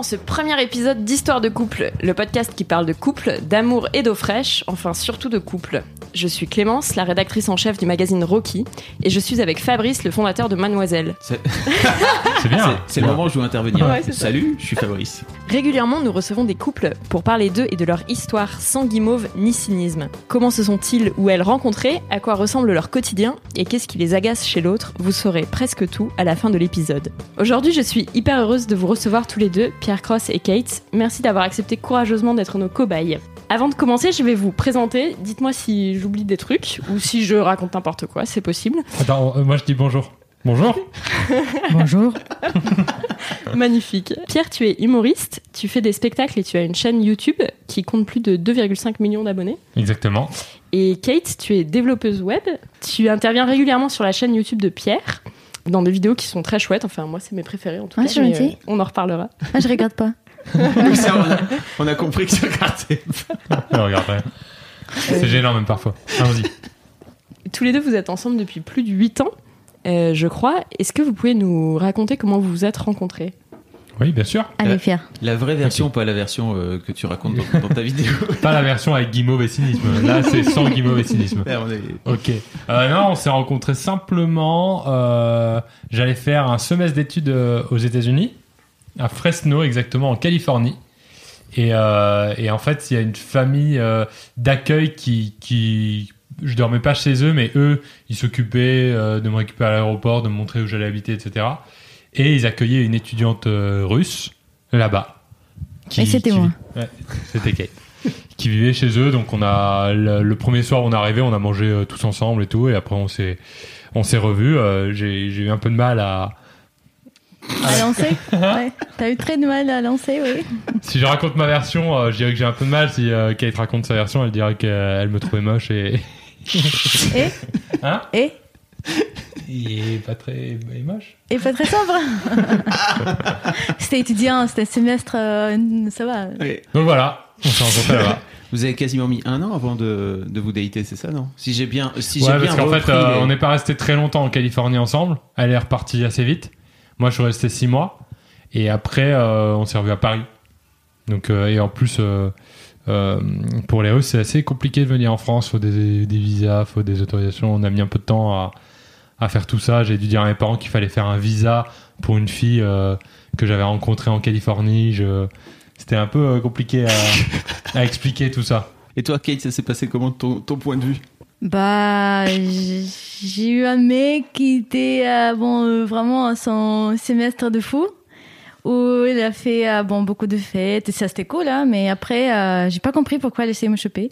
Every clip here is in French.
Dans ce premier épisode d'Histoire de couple, le podcast qui parle de couple, d'amour et d'eau fraîche, enfin surtout de couple. Je suis Clémence, la rédactrice en chef du magazine Rocky, et je suis avec Fabrice, le fondateur de Mademoiselle. C'est bien. c'est- le moment où je veux intervenir. Ouais, c'est ça. Salut, je suis Fabrice. Régulièrement, nous recevons des couples pour parler d'eux et de leur histoire sans guimauve ni cynisme. Comment se sont-ils ou elles rencontrés? À quoi ressemble leur quotidien? Et qu'est-ce qui les agace chez l'autre? Vous saurez presque tout à la fin de l'épisode. Aujourd'hui, je suis hyper heureuse de vous recevoir tous les deux, Pierre Cross et Kate. Merci d'avoir accepté courageusement d'être nos cobayes. Avant de commencer, je vais vous présenter. Dites-moi si j'oublie des trucs ou si je raconte n'importe quoi, c'est possible. Attends, euh, moi je dis bonjour. Bonjour. Bonjour. Magnifique. Pierre, tu es humoriste, tu fais des spectacles et tu as une chaîne YouTube qui compte plus de 2,5 millions d'abonnés. Exactement. Et Kate, tu es développeuse web. Tu interviens régulièrement sur la chaîne YouTube de Pierre dans des vidéos qui sont très chouettes. Enfin, moi, c'est mes préférés en tout Ouais, cas. mais, euh, on en reparlera. Ah, je regarde pas. Ça, on, a, on a compris que tu regardais. Je regarderai. C'est gênant même parfois. Allons-y. Tous les deux, vous êtes ensemble depuis plus de 8 ans, euh, je crois. Est-ce que vous pouvez nous raconter comment vous vous êtes rencontrés? Oui, bien sûr. Allez, fier. La vraie version, pas la version euh, que tu racontes dans, dans ta vidéo. Pas la version avec guimauve et cynisme. Là, c'est sans guimauve et cynisme. Ok. Euh, non, on s'est rencontrés simplement. euh, J'allais faire un semestre d'études euh, aux États-Unis, à Fresno, exactement, en Californie. Et, euh, et en fait, il y a une famille euh, d'accueil qui, qui. Je dormais pas chez eux, mais eux, ils s'occupaient euh, de me récupérer à l'aéroport, de me montrer où j'allais habiter, etc. Et ils accueillaient une étudiante euh, russe là-bas. Et c'était moi. Ouais, c'était Kate. qui vivait chez eux. Donc on a le, le premier soir, on est arrivé, on a mangé euh, tous ensemble et tout, et après on s'est on s'est revus. Euh, J'ai j'ai eu un peu de mal à. À lancer Ouais. T'as eu très de mal à lancer, oui. Si je raconte ma version, euh, je dirais que j'ai un peu de mal. Si euh, Kate raconte sa version, elle dirait qu'elle me trouvait moche et. Et Hein Et Il est pas très il est moche. Et pas très sobre C'était étudiant, c'était semestre, euh, ça va. Ouais. Donc voilà, on s'est rencontrés là-bas. Vous avez quasiment mis un an avant de, de vous dater, c'est ça, non? Si j'ai bien, si ouais, j'ai bien parce qu'en fait, euh, les- on n'est pas resté très longtemps en Californie ensemble. Elle est repartie assez vite. Moi, je suis resté six mois. Et après, euh, on s'est revu à Paris. Donc, euh, et en plus, euh, euh, pour les Russes, c'est assez compliqué de venir en France. Faut des, des visas, faut des autorisations. On a mis un peu de temps à, à faire tout ça. J'ai dû dire à mes parents qu'il fallait faire un visa pour une fille euh, que j'avais rencontrée en Californie. Je... C'était un peu euh, compliqué à, à expliquer tout ça. Et toi, Kate, ça s'est passé comment de ton, ton point de vue? Bah, j'ai eu un mec qui était euh, bon, euh, vraiment à son semestre de fou, où il a fait euh, bon, beaucoup de fêtes, et ça c'était cool, hein, mais après, euh, j'ai pas compris pourquoi il essayait de me choper.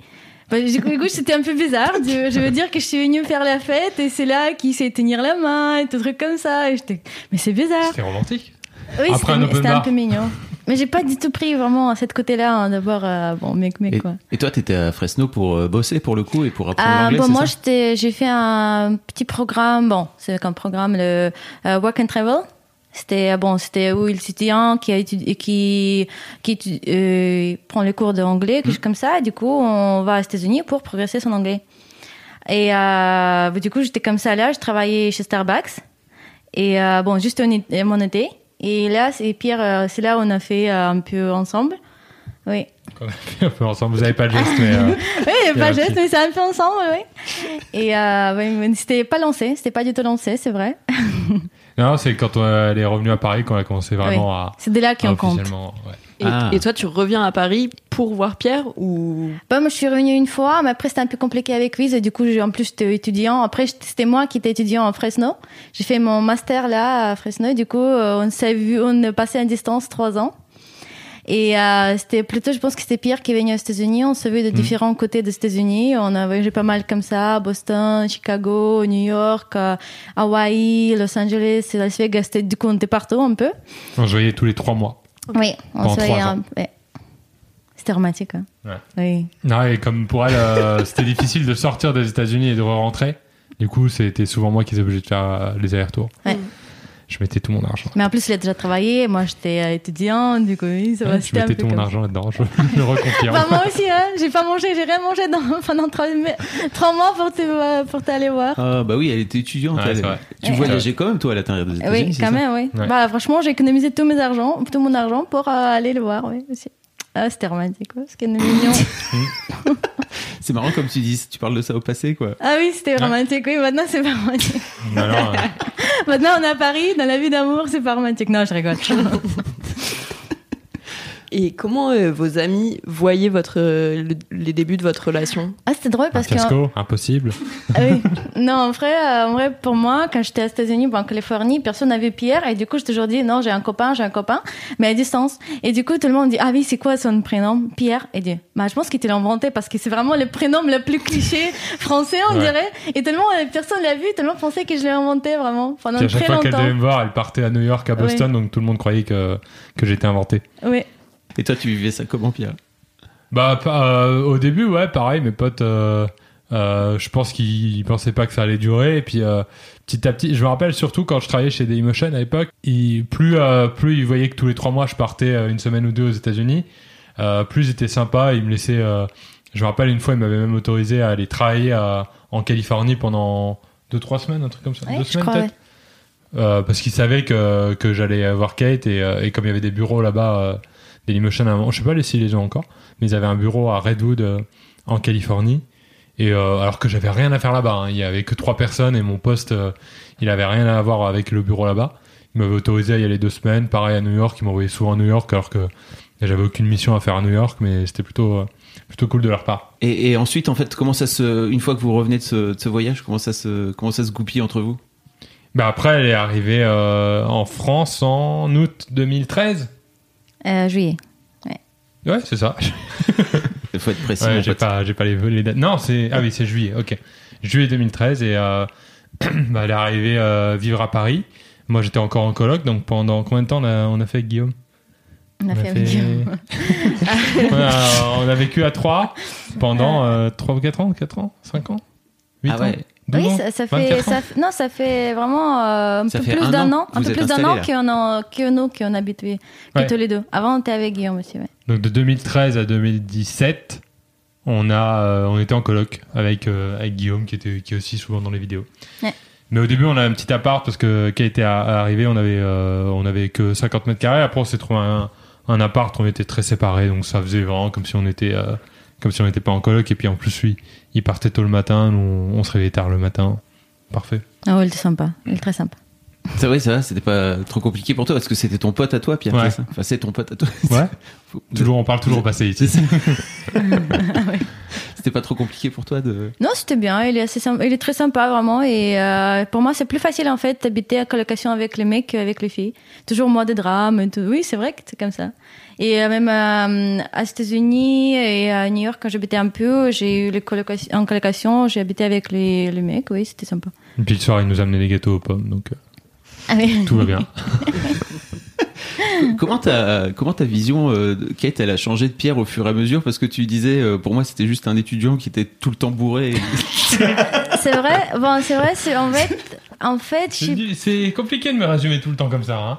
Bah, du coup, du coup, c'était un peu bizarre. Je, je veux dire que je suis venue faire la fête et c'est là qu'il sait tenir la main et tout truc comme ça. Et j'étais, mais c'est bizarre. C'était romantique. Oui, un c'était un peu mignon. Mais j'ai pas du tout pris vraiment à cette côté-là hein, d'avoir euh, bon mec mec et, quoi. et toi, t'étais à Fresno pour euh, bosser pour le coup et pour apprendre Ah, l'anglais, bon, moi, j'ai fait un petit programme. Bon, c'est un programme, le euh, Work and Travel. C'était bon, c'était où l'étudiant qui a étudié, qui qui euh, prend les cours d'anglais, quelque chose comme ça. Et du coup, on va aux États-Unis pour progresser son anglais. Et euh, du coup, j'étais comme ça là. Je travaillais chez Starbucks. Et euh, bon, juste mon été. Et là, c'est Pierre, euh, c'est là où on a fait euh, un peu ensemble. Oui. qu'on a fait un peu ensemble. Vous avez pas le geste, mais. euh, Oui, pas juste, petit- mais c'est un peu ensemble, oui. Et euh, ouais, c'était pas lancé, c'était pas du tout lancé, c'est vrai. Non, c'est quand on- elle est revenue à Paris qu'on a commencé vraiment à. C'est de là qu'on compte. ouais. Et, Ah. et toi, tu reviens à Paris pour voir Pierre ou? Bah, moi, je suis revenue une fois, mais après, c'était un peu compliqué avec Wiz, et du coup, en plus, j'étais étudiant. Après, c'était moi qui étais étudiant à Fresno. J'ai fait mon master là, à Fresno, et du coup, euh, on s'est vu, on est passé à distance trois ans. Et euh, c'était plutôt, je pense que c'était Pierre qui est venu aux États-Unis. On se vu de différents côtés des États-Unis. On a voyagé pas mal comme ça, Boston, Chicago, New York, euh, Hawaï, Los Angeles, Las Vegas. Du coup, on était partout un peu. On se voyait tous les trois mois. Oui, on Pendant se voyait. un- ouais. C'était romantique. Hein. Ouais. Oui. Non, et comme pour elle, euh, c'était difficile de sortir des États-Unis et de rentrer. Du coup, c'était souvent moi qui étais obligé de faire euh, les allers-retours. Ouais. Je mettais tout mon argent. Mais en plus, il a déjà travaillé. Moi, j'étais euh, étudiante. Du coup, oui, ça va. Ouais, je c'était un mettais peu tout mon comme- argent là-dedans, je le reconfirme. Bah, moi aussi, hein. J'ai pas mangé, j'ai rien mangé dans- pendant trois, trois mois pour te- euh, pour t'aller voir. Ah bah oui, elle était étudiante. Ouais, elle. Tu Ouais. voyageais quand même toi à l'intérieur des États-Unis. Oui, quand même, oui. Ouais. Bah, franchement, j'ai économisé tout, mes argent, tout mon argent pour euh, aller le voir, oui, aussi. Ah, c'était romantique, quoi. C'était mignon. C'est marrant comme tu dis, tu parles de ça au passé quoi. ah oui, c'était romantique, oui. Maintenant, c'est pas romantique. Euh, Maintenant, on est à Paris, dans la vie d'amour, c'est pas romantique. Non, je rigole. Et comment euh, vos amis voyaient votre, euh, le- les débuts de votre relation? Ah, c'était drôle un parce que. fiasco, impossible. Ah oui. Non, en vrai, euh, en vrai, pour moi, quand j'étais aux États-Unis ou en Californie, personne n'avait Pierre. Et du coup, j'ai toujours dit, non, j'ai un copain, j'ai un copain, mais à distance. Et du coup, tout le monde dit, ah oui, c'est quoi son prénom? Pierre. Et dit, bah, je pense qu'il te l'a inventé parce que c'est vraiment le prénom le plus cliché français, on Ouais. dirait. Et tellement, euh, personne l'a vu, tellement pensait que je l'ai inventé vraiment pendant Puis à chaque très fois qu'elle longtemps. devait me voir, elle partait à New York, à Boston, donc tout le monde croyait que, que j'étais inventé. Oui. Et toi tu vivais ça comment Pierre? Bah, pas- euh, au début, ouais, pareil, mes potes, euh, euh, je pense qu'ils pensaient pas que ça allait durer. Et puis, euh, petit à petit, je me rappelle surtout quand je travaillais chez Dailymotion à l'époque, plus, euh, plus ils voyaient que tous les trois mois, je partais euh, une semaine ou deux aux États-Unis, euh, plus ils étaient sympas, ils me laissaient. euh, je me rappelle une fois, ils m'avaient même autorisé à aller travailler à- en Californie pendant deux, trois semaines, un truc comme ça. Ouais, deux je semaines peut-être. Euh, parce qu'ils savaient que, que j'allais voir Kate et, et comme il y avait des bureaux là-bas, euh, Dailymotion, à un moment, je sais pas si les gens encore, mais ils avaient un bureau à Redwood euh, en Californie. Et euh, alors que j'avais rien à faire là-bas, hein. il y avait que trois personnes et mon poste, euh, il avait rien à voir avec le bureau là-bas. Ils m'avaient autorisé à y aller deux semaines, pareil à New York, ils m'envoyaient souvent à New York alors que j'avais aucune mission à faire à New York, mais c'était plutôt plutôt cool de leur part. et, et ensuite en fait comment ça se, une fois que vous revenez de ce, de ce voyage, comment ça se, comment ça se goupille entre vous? Bah après, elle est arrivée euh, en France en août 2013. Euh, juillet. Ouais, c'est ça. Il faut être précis. Ouais, j'ai pas, j'ai pas les, les dates. Non, c'est ah oui, c'est juillet. Ok, juillet 2013 et euh, bah, elle est arrivée euh, vivre à Paris. Moi, j'étais encore en coloc, donc pendant combien de temps on a, on a fait avec Guillaume? On a fait, avec Guillaume. on, a, on a vécu à 3 pendant euh, 3 ou 4 ans, 4 ans, 5 ans, 8 Ah ans. ouais. 12 Oui, ça, ça 24 fait, ça, non, ça fait vraiment euh, un Ça peu plus un d'un an un peu plus d'un an qu'on que nous, qu'on a habitué, que Ouais. tous les deux. Avant, on était avec Guillaume aussi, ouais. Donc de 2013 à 2017, on a, euh, on était en coloc avec euh, avec Guillaume qui était qui est aussi souvent dans les vidéos. Ouais. Mais au début, on a un petit appart parce que qui était à- arrivé, on avait euh, on avait que 50 mètres carrés. Après, on s'est trouvé un, un appart, on était très séparés, donc ça faisait vraiment comme si on était euh, comme si on n'était pas en coloc. Et puis en plus, lui, il partait tôt le matin, nous, on, se réveillait tard le matin. Parfait. Ah ouais, il était sympa, il est très sympa. C'est vrai, ça va, c'était pas trop compliqué pour toi parce que c'était ton pote à toi, Pierre. Ouais. ça Enfin, c'est ton pote à toi. Ouais. Faut- toujours, on parle toujours au passé ici. C'était pas trop compliqué pour toi de. Non, c'était bien, il est, assez sympa, il est très sympa vraiment. Et euh, pour moi, c'est plus facile en fait d'habiter à colocation avec les mecs qu'avec les filles. Toujours moi de drame et tout. Oui, c'est vrai que c'est comme ça. Et euh, même euh, aux États-Unis et à New York, quand j'habitais un peu, j'ai eu les colocations, en colocation, j'ai habité avec les, les mecs. Oui, c'était sympa. Et puis le soir, il nous amenait des gâteaux aux pommes, donc euh, Ah oui. tout va bien. Comment ta, comment ta vision, euh, Kate, elle a changé de Pierre au fur et à mesure? Parce que tu disais, euh, pour moi, c'était juste un étudiant qui était tout le temps bourré. C'est vrai? Bon, c'est vrai. C'est en fait, en fait, C'est compliqué de me résumer tout le temps comme ça. Hein.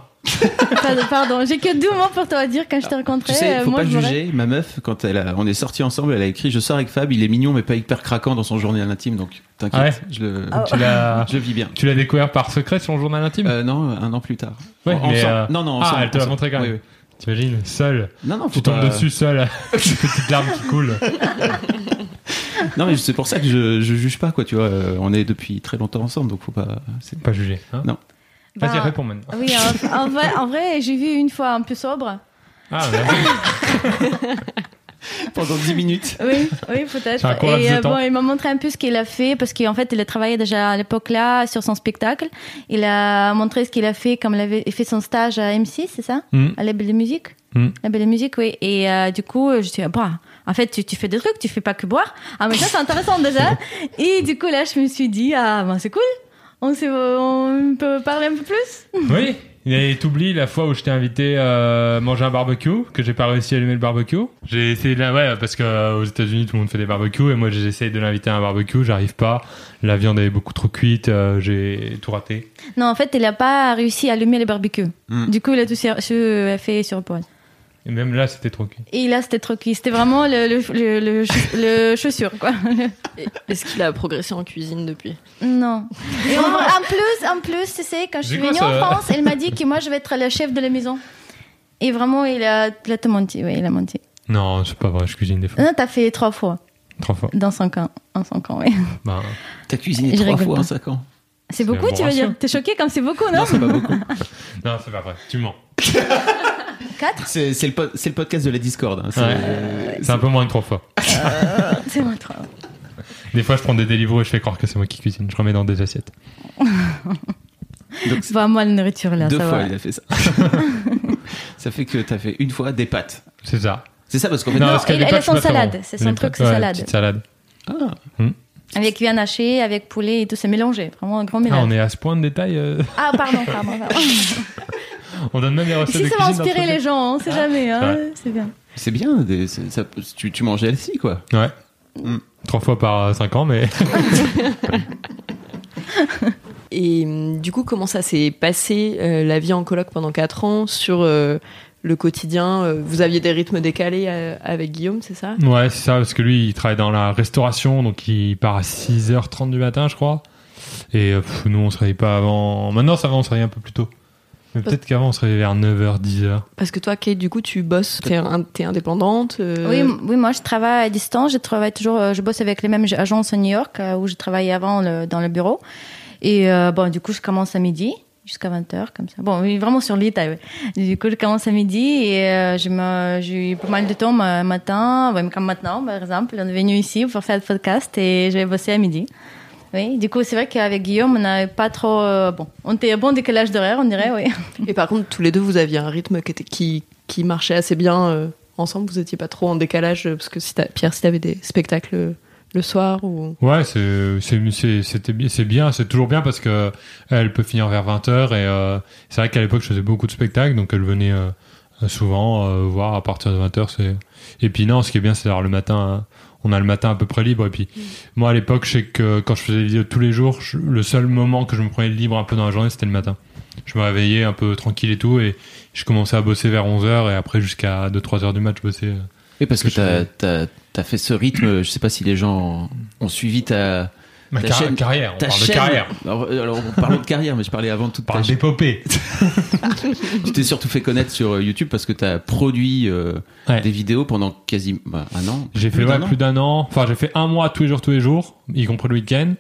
Pardon, pardon. j'ai que deux mots pour te dire quand je t'ai rencontré. tu sais, euh, faut moi, pas je juger. Ma meuf, quand elle a, on est sortis ensemble, elle a écrit Je sors avec Fab, il est mignon, mais pas hyper craquant dans son journal intime, donc t'inquiète, Ah ouais je, le, Tu l'as, je le vis bien. tu l'as découvert par secret sur le journal intime? Euh, non, un an plus tard. Ouais, En- mais, ensemble. euh, Non, non, ah, ensemble, elle te l'a montré quand même. Oui, oui. T'imagines, seul, Non, non, tu tombes pas- dessus seul, une petite larme qui coule. Non, mais c'est pour ça que je, je juge pas, quoi, tu vois. euh, on est depuis très longtemps ensemble, donc faut pas. Pas jugé. Hein Non. Vas-y, Bah, réponds maintenant. Oui, en, en vrai, en vrai j'ai vu une fois un peu sobre. Ah, ouais. Pendant 10 minutes. Oui, oui, peut-être. Et euh, bon, il m'a montré un peu ce qu'il a fait parce qu'en fait, il a travaillé déjà à l'époque là sur son spectacle. Il a montré ce qu'il a fait comme il avait fait son stage à M6, c'est ça? Mhm. À label de musique? Mm. La belle musique, oui. Et euh, du coup, je suis bah, en fait, tu, tu fais des trucs, tu fais pas que boire. Ah, mais ça, c'est intéressant déjà. Et du coup, là, je me suis dit, ah, ben, c'est cool. On, sait, on peut parler un peu plus? Oui. Et t'oublies la fois où je t'ai invité euh, manger un barbecue, que j'ai pas réussi à allumer le barbecue. J'ai essayé de la... ouais, parce que euh, aux États-Unis tout le monde fait des barbecues et moi j'essaye de l'inviter à un barbecue, j'arrive pas. La viande est beaucoup trop cuite, euh, j'ai tout raté. Non, en fait, il a pas réussi à allumer le barbecue. Mm. Du coup, il a tout fait sur le poêle. Et même là c'était trop cuit. Et là, c'était trop cuit. C'était vraiment le, le, le, le, ch- le chaussure, quoi. Est-ce qu'il a progressé en cuisine depuis? Non. Et en, en plus, en plus, tu sais, quand je suis venue ça en France, il m'a dit que moi, je vais être la chef de la maison. Et vraiment, il a, il a tout menti. Oui, il a menti. Non, c'est pas vrai, je cuisine des fois. Non, t'as fait trois fois. Trois fois. Dans cinq ans. En cinq ans, oui. Bah, T'as cuisiné Je trois fois pas. en 5 ans. C'est beaucoup, tu veux dire? T'es choqué comme c'est beaucoup, non Non, c'est pas beaucoup. non, c'est pas vrai, tu mens. C'est c'est le, po- c'est le podcast de la Discord. hein. C'est- Ouais. C'est un peu moins de trois fois. C'est moi, trois. Des fois je prends des délivres et je fais croire que c'est moi qui cuisine, je remets dans des assiettes. Donc, c'est Bah, moi, la nourriture, là, deux ça fois va. il a fait ça. ça fait que t'as fait une fois des pâtes. C'est ça. C'est ça parce qu'en fait. Non, parce elle- les elle pâtes, est pas salade. bon. C'est son Les truc, pâtes, c'est ouais, salade. Petite salade. Ah, Avec viande hachée, avec poulet et tout, c'est mélangé. Vraiment un grand Ah, mélange. on est à ce point de détail. euh, Ah, pardon, pardon. pardon. On donne même les recettes si de ça va inspirer les gens, hein, on sait jamais. Hein, Ouais. c'est bien. c'est bien. des- c'est- ça- tu, tu manges healthy quoi. Ouais. Mm. Trois fois par 5 ans, mais Et hum, du coup, comment ça s'est passé euh, la vie en coloc pendant 4 ans sur euh, le quotidien euh, Vous aviez des rythmes décalés euh, avec Guillaume, c'est ça? Ouais, c'est ça, parce que lui, il travaille dans la restauration, donc il part à 6h30 du matin, je crois. Et euh, pff, nous, on se réveille pas avant. Maintenant, ça va, on se réveille un peu plus tôt. Mais peut-être qu'avant, on se réveillait vers 9h, 10h. Parce que toi, Kate, du coup, tu bosses, t'es un- t'es indépendante euh, Oui, oui, moi je travaille à distance. Je travaille toujours, euh, je bosse avec les mêmes agences à New York euh, où je travaillais avant le- dans le bureau. Et euh, bon, du coup, je commence à midi jusqu'à 20h comme ça. Bon, vraiment sur le détail. ouais. Du coup, je commence à midi et euh, je me- j'ai eu pas mal de temps ma- matin, comme maintenant par exemple. On est venu ici pour faire le podcast et je vais bosser à midi. Oui, du coup, c'est vrai qu'avec Guillaume, on n'avait pas trop. euh, bon, on était à bon décalage d'horaire, on dirait, oui. Et par contre, tous les deux, vous aviez un rythme qui, était, qui, qui marchait assez bien euh, ensemble. Vous étiez pas trop en décalage euh, parce que si t'as- Pierre, si t'avais des spectacles le soir ou. Ouais, c'est c'est c'est- c'était bien, c'est bien, c'est toujours bien parce que elle peut finir vers 20h et euh, c'est vrai qu'à l'époque je faisais beaucoup de spectacles donc elle venait euh, souvent euh, voir à partir de 20h c'est et puis non, ce qui est bien c'est d'avoir le matin hein, on a le matin à peu près libre et puis moi à l'époque je sais que quand je faisais des vidéos tous les jours, je- le seul moment que je me prenais libre un peu dans la journée c'était le matin. Je me réveillais un peu tranquille et tout et je commençais à bosser vers 11h et après jusqu'à 2-3 heures du match je bossais. euh. Oui, parce que Que as, fait ce rythme. Je sais pas si les gens ont suivi ta, Ma Ta chaîne- carrière, on parle de carrière. Alors, alors, on parle de carrière, mais je parlais avant de toute parle d'épopée. Tu t'es surtout fait connaître sur euh, YouTube parce que tu as produit euh, Ouais. des vidéos pendant quasi bah, un an. J'ai fait Plus ouais, d'un an. plus d'un an. Enfin, j'ai fait un mois tous les jours, tous les jours, y compris le week-end.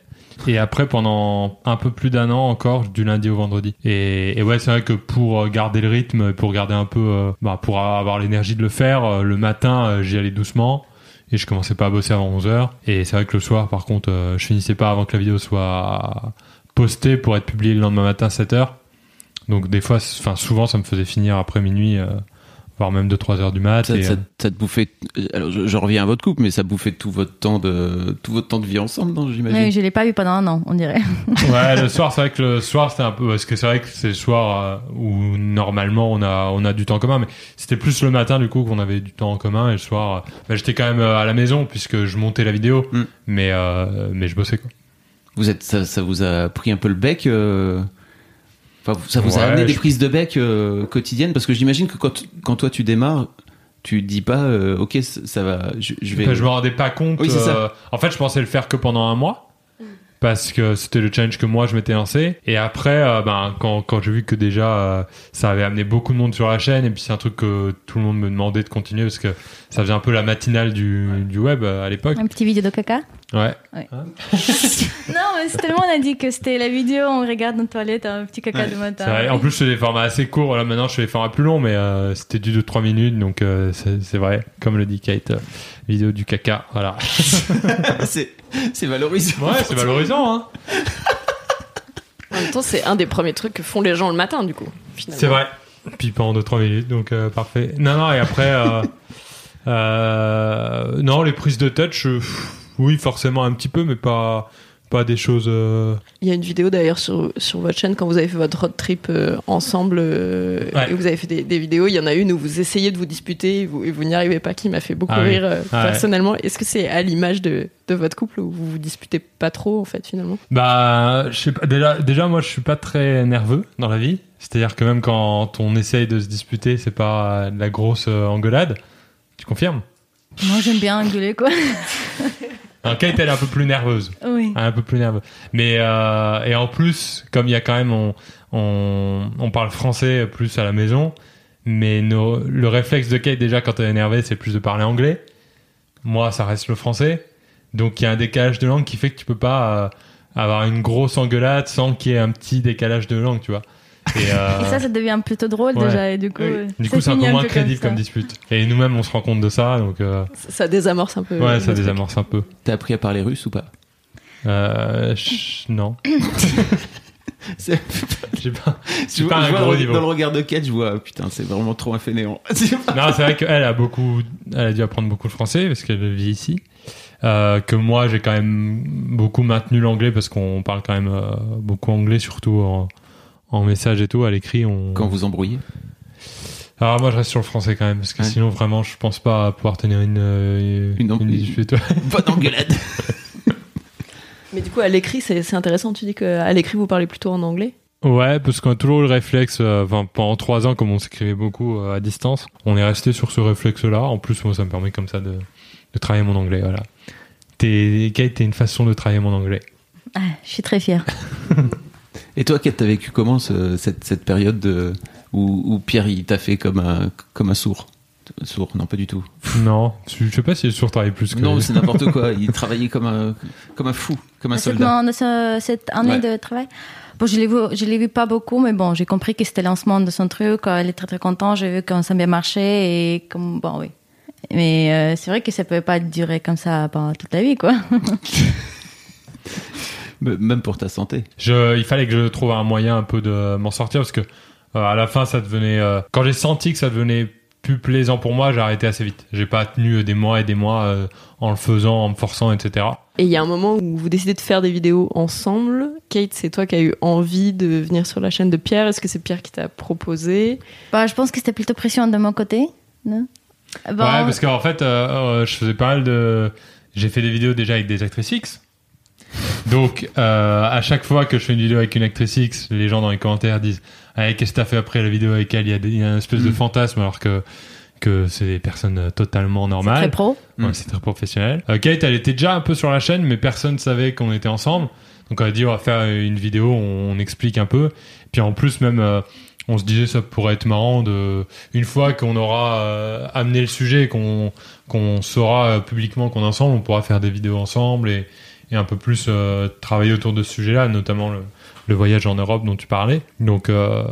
Et après, pendant un peu plus d'un an encore, du lundi au vendredi. Et, et ouais, c'est vrai que pour euh, garder le rythme, pour garder un peu, euh, bah, pour avoir l'énergie de le faire, euh, le matin, euh, j'y allais doucement. Et je commençais pas à bosser avant 11h. Et c'est vrai que le soir, par contre, euh, je finissais pas avant que la vidéo soit postée pour être publiée le lendemain matin à 7h. Donc des fois, enfin souvent, ça me faisait finir après minuit, euh, voire même 2-3 heures du mat. Ça, et, ça- euh, ça te bouffait. Alors, je, je reviens à votre couple, mais ça bouffait tout votre temps de tout votre temps de vie ensemble, non J'imagine? Oui, je l'ai pas vu pendant un an, on dirait. Ouais, le soir, c'est vrai que le soir, c'était un peu, parce que c'est vrai que c'est le soir euh, où normalement on a, on a du temps commun, mais c'était plus le matin du coup qu'on avait du temps en commun et le soir, euh, bah, j'étais quand même euh, à la maison puisque je montais la vidéo, Mm. mais, euh, mais je bossais quoi. Vous êtes, ça, ça vous a pris un peu le bec. euh, Enfin, ça vous a amené des je- prises de bec euh, quotidiennes parce que j'imagine que quand, quand toi tu démarres, tu dis pas, euh, ok, ça ça va, je, je vais. Enfin, je me rendais pas compte. Oui, c'est ça. euh, en fait, je pensais le faire que pendant un mois. Parce que c'était le challenge que moi je m'étais lancé. Et après, euh, ben, quand, quand j'ai vu que déjà euh, ça avait amené beaucoup de monde sur la chaîne, et puis c'est un truc que tout le monde me demandait de continuer parce que ça faisait un peu la matinale du, du web euh, à l'époque. Un petit vidéo de caca? Ouais. Non, mais c'est tellement on a dit que c'était la vidéo, on regarde dans la toilette un petit caca Ouais, de matin. Vrai. En plus, je fais des formats assez courts. Là, maintenant, je fais des formats plus longs, mais euh, c'était du 2-3 minutes. Donc, euh, c'est vrai. Comme le dit Kate, euh, vidéo du caca. Voilà. c'est valorisant. Ouais, c'est valorisant. Hein. En même temps, c'est un des premiers trucs que font les gens le matin, du coup. finalement. C'est vrai. Puis pendant 2-3 minutes, donc euh, parfait. Non, non, et après, euh, euh, non, les prises de touch, euh, pff, oui, forcément un petit peu, mais pas, pas des choses. euh, Il y a une vidéo d'ailleurs sur, sur votre chaîne quand vous avez fait votre road trip euh, ensemble euh, Ouais. et vous avez fait des, des vidéos. Il y en a une où vous essayez de vous disputer et vous, n'y arrivez pas, qui m'a fait beaucoup Ah rire euh, Ah ouais. personnellement. Est-ce que c'est à l'image de, de votre couple où vous vous disputez pas trop en fait finalement? Bah, je sais pas. Déjà, déjà, moi, je suis pas très nerveux dans la vie. C'est-à-dire que même quand on essaye de se disputer, c'est pas de la grosse engueulade. Tu confirmes? Moi, j'aime bien engueuler, quoi. Kate, elle est un peu plus nerveuse. Oui. un peu plus nerveux. Mais euh, et en plus, comme il y a quand même, on, on, on parle français plus à la maison, mais nos, le réflexe de Kate déjà quand elle est énervée, c'est plus de parler anglais. Moi, ça reste le français. Donc il y a un décalage de langue qui fait que tu peux pas euh, avoir une grosse engueulade sans qu'il y ait un petit décalage de langue, tu vois. Et, euh, Et ça, ça devient plutôt drôle Ouais. déjà. Et du coup, oui. euh, du ça coup, c'est un peu moins crédible comme dispute. Et nous-mêmes, on se rend compte de ça, donc euh, ça, ça désamorce un peu. ouais, ça truc. désamorce un peu. T'as appris à parler russe ou pas? Euh, non, j'ai pas, Je vois- pas je un vois gros niveau. dans le regard de Kate, je vois, ah, putain, c'est vraiment trop un fainéant. Non, c'est vrai qu'elle a beaucoup, elle a dû apprendre beaucoup le français parce qu'elle vit ici. Euh, que moi, j'ai quand même beaucoup maintenu l'anglais parce qu'on parle quand même euh, beaucoup anglais, surtout en, en message et tout. À l'écrit, on. Quand vous embrouillez Alors moi, je reste sur le français quand même parce que Ouais. sinon, vraiment, je pense pas pouvoir tenir une euh, Une em- dispute. Pas d'engueulade Mais du coup, à l'écrit, c'est c'est intéressant. Tu dis qu'à l'écrit, vous parlez plutôt en anglais? Ouais, parce qu'on a toujours le réflexe, euh, enfin, pendant trois ans, comme on s'écrivait beaucoup euh, à distance, on est resté sur ce réflexe-là. En plus, moi, ça me permet comme ça de, de travailler mon anglais, voilà. T'es, Kate, t'es une façon de travailler mon anglais. Ah, je suis très fière. Et toi, Kate, t'as vécu? Comment ce- cette, cette période de- où, où Pierre, il t'a fait comme un, comme un sourd? Sourd, non, pas du tout. Non, je sais pas si j'ai toujours travaillé plus que. Non, c'est n'importe quoi. Il travaillait comme un, comme un fou, comme un Cette, soldat. cette année Ouais. de travail. Bon, je l'ai vu, je l'ai vu pas beaucoup, mais bon, j'ai compris que c'était le lancement de son truc. Elle est très très contente. J'ai vu que ça a bien marché et comme bon, oui. Mais euh, c'est vrai que ça peut pas durer comme ça pendant toute la vie, quoi. Même pour ta santé. Je, il fallait que je trouve un moyen un peu de m'en sortir parce que euh, à la fin, ça devenait. euh, quand j'ai senti que ça devenait plus plaisant pour moi, j'ai arrêté assez vite. J'ai pas tenu des mois et des mois euh, en le faisant, en me forçant, etc. Et il y a un moment où vous décidez de faire des vidéos ensemble. Kate, c'est toi qui as eu envie de venir sur la chaîne de Pierre. Est-ce que c'est Pierre qui t'a proposé? Bah, je pense que c'était plutôt pression de mon côté, non? Bon, Ouais, parce qu'en fait, euh, euh, je faisais pas mal de. J'ai fait des vidéos déjà avec des actrices X. Donc, euh, à chaque fois que je fais une vidéo avec une actrice X, les gens dans les commentaires disent ah, Qu'est-ce que t'as fait après la vidéo avec elle? Il y a, des- il y a une espèce de Mm. fantasme, alors que, que c'est des personnes euh, totalement c'est normales. très pro. Ouais, Mm. c'est très professionnel. Euh, Kate, elle était déjà un peu sur la chaîne, mais personne savait qu'on était ensemble. Donc on a dit on va faire une vidéo, on, on explique un peu. Puis en plus même, euh, on se disait ça pourrait être marrant de une fois qu'on aura euh, amené le sujet, et qu'on qu'on saura euh, publiquement qu'on est ensemble, on pourra faire des vidéos ensemble et, et un peu plus euh, travailler autour de ce sujet-là, notamment le, le voyage en Europe dont tu parlais. Donc euh,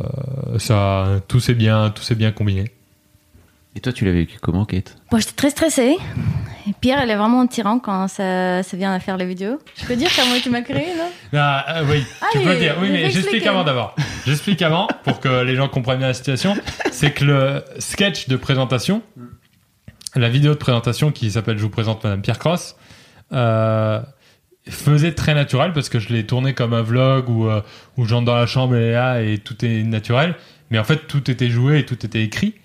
ça, tout s'est bien, tout s'est bien combiné. Et toi, tu l'as vécu comment, Kate? Bon, j'étais très stressée. Et Pierre, elle est vraiment tyran quand ça, ça vient à faire les vidéos. Je peux dire comment tu m'as créé, non? Ah, euh, oui, tu peux le dire. Oui, mais j'explique avant d'abord. J'explique avant pour que les gens comprennent bien la situation. C'est que le sketch de présentation, la vidéo de présentation qui s'appelle Je vous présente Madame Pierre Cross, euh, faisait très naturel parce que je l'ai tourné comme un vlog où, euh, où j'entre dans la chambre et là et tout est naturel. Mais en fait, tout était joué et tout était écrit.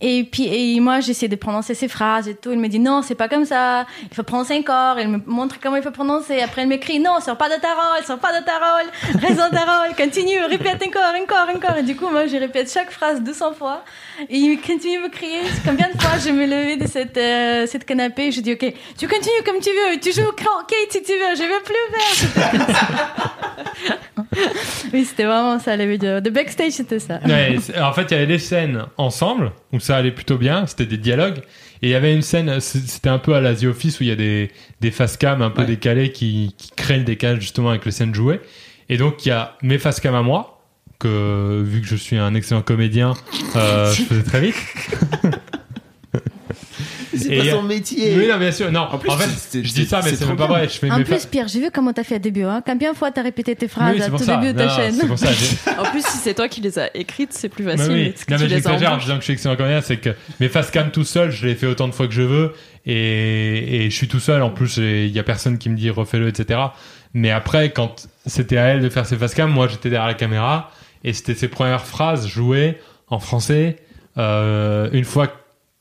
Et puis et moi, j'essaie de prononcer ses phrases et tout. Il me dit non, c'est pas comme ça. Il faut prononcer encore. Il me montre comment il faut prononcer. Après, il m'écrit non, sors pas de ta rôle, sors pas de ta rôle, dans ta rôle, continue, répète encore, encore, encore. Et du coup, moi, je répète chaque phrase 200 fois. Et il continue de me crier. Combien de fois je me levais de cette, euh, cette canapé? Et je dis ok, tu continues comme tu veux, tu joues Kate si tu veux, je veux plus faire. Oui, c'était vraiment ça les vidéos. De backstage, c'était ça. Ouais, en fait, il y avait des scènes ensemble où ça allait plutôt bien, c'était des dialogues. Et il y avait une scène, c'était un peu à la The Office où il y a des, des face cam un peu Ouais. décalées qui, qui créent le décalage justement avec les scènes jouées. Et donc, il y a mes face cam à moi, que vu que je suis un excellent comédien, euh, je faisais très vite. c'est pas son métier. Oui, non, bien sûr. Non, En en, plus, fait, c'est- je dis ça, mais c'est même pas vrai. Je fais En mes plus, Pierre, j'ai vu comment t'as fait au début. Hein. Combien de fois t'as répété tes Oui, phrases c'est à tout ça. début de ta Non, chaîne C'est pour ça. En plus, si c'est toi qui les as écrites, c'est plus Mais facile. oui. parce que Non, mais en j'exagère en disant que je suis excellent comédien, c'est que mes face cam tout seul, je les fais autant de fois que je veux et, et je suis tout seul. En plus, il y a personne qui me dit refais-le, etc. Mais après, quand c'était à elle de faire ses face cam, moi j'étais derrière la caméra et c'était ses premières phrases jouées en français. Euh, une fois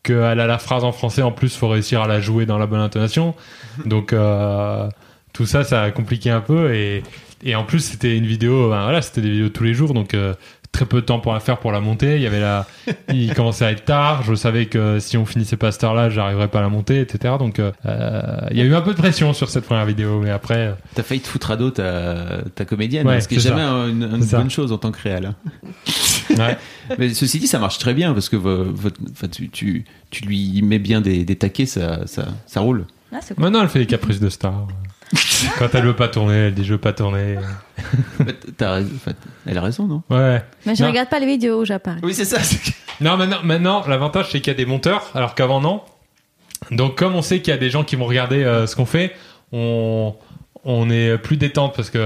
qu'elle a la phrase en français, en plus, faut réussir à la jouer dans la bonne intonation. Donc euh, tout ça, ça a compliqué un peu et et en plus, c'était une vidéo, ben voilà, c'était des vidéos tous les jours, donc euh, très peu de temps pour la faire, pour la monter. Il y avait la, il commençait à être tard. Je savais que si on finissait pas à cette heure-là, j'arriverais pas à la monter, etc. Donc, euh, euh, il y a eu un peu de pression sur cette première vidéo, mais après, euh, T'as failli te foutre à dos ta, ta comédienne, Ouais, ce qui est c'est jamais ça. une, une C'est ça. bonne chose en tant que réel. hein. ouais. Mais ceci dit, ça marche très bien parce que vo- votre- enfin, tu, tu, tu lui mets bien des, des taquets, ça, ça, ça roule. Ah, cool. maintenant, elle fait des caprices de star. Quand elle veut pas tourner, elle dit je veux pas tourner. T'as raison, elle a raison, non? Ouais. Mais je Non. regarde pas les vidéos où j'apparais. Oui, c'est ça. c'est que- Non, maintenant, maintenant l'avantage c'est qu'il y a des monteurs, alors qu'avant non. Donc, comme on sait qu'il y a des gens qui vont regarder euh, ce qu'on fait, on, on est plus détente parce que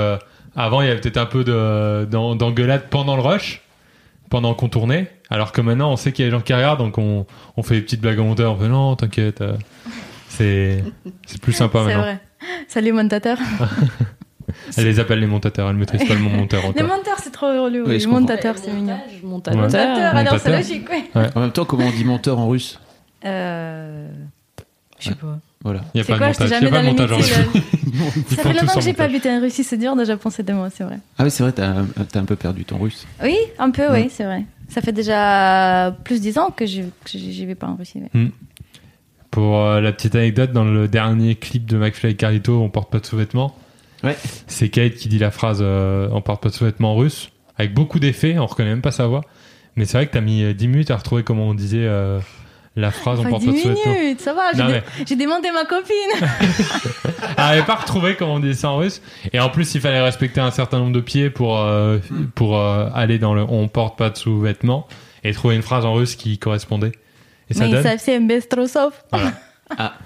Euh, avant il y avait peut-être un peu de- d'en- d'engueulade pendant le rush, pendant qu'on tournait. Alors que maintenant on sait qu'il y a des gens qui regardent, donc on, on fait des petites blagues au monteur. On fait non, t'inquiète. euh, c'est c'est plus sympa C'est maintenant. vrai. Salut, montateur. Elle les appelle les montateurs, elle maîtrise pas le mot monteur Les monteurs, c'est trop relou. Oui, les montateurs, c'est mignon. Montage, Ouais. montateur. Montateur, alors c'est logique, oui. En même temps, comment on dit menteur en russe? Euh... Je sais pas. Voilà. Il y a C'est pas de quoi, montage, il y jamais a pas dans de les montage en métiers. Ça fait longtemps que j'ai pas habité en Russie, c'est dur de penser des mots, c'est vrai. Ah oui, c'est vrai, t'as un peu perdu ton russe. Oui, un peu, oui, c'est vrai. Ça fait déjà plus de 10 ans que je j'y vais pas en Russie. ouais. Pour euh, la petite anecdote, dans le dernier clip de McFly et Carlito, on porte pas de sous-vêtements. Ouais. C'est Kate qui dit la phrase euh, on porte pas de sous-vêtements en russe, avec beaucoup d'effets, on reconnaît même pas sa voix. Mais c'est vrai que t'as mis euh, 10 minutes à retrouver comment on disait euh, la phrase on porte 10 pas de sous-vêtements. minutes, ça va, j'ai mais- demandé ma copine. Elle avait pas retrouvé comment on disait ça en russe. Et en plus, il fallait respecter un certain nombre de pieds pour, euh, pour euh, aller dans le on porte pas de sous-vêtements et trouver une phrase en russe qui correspondait. Et ça Mais donne. ça bestrosov.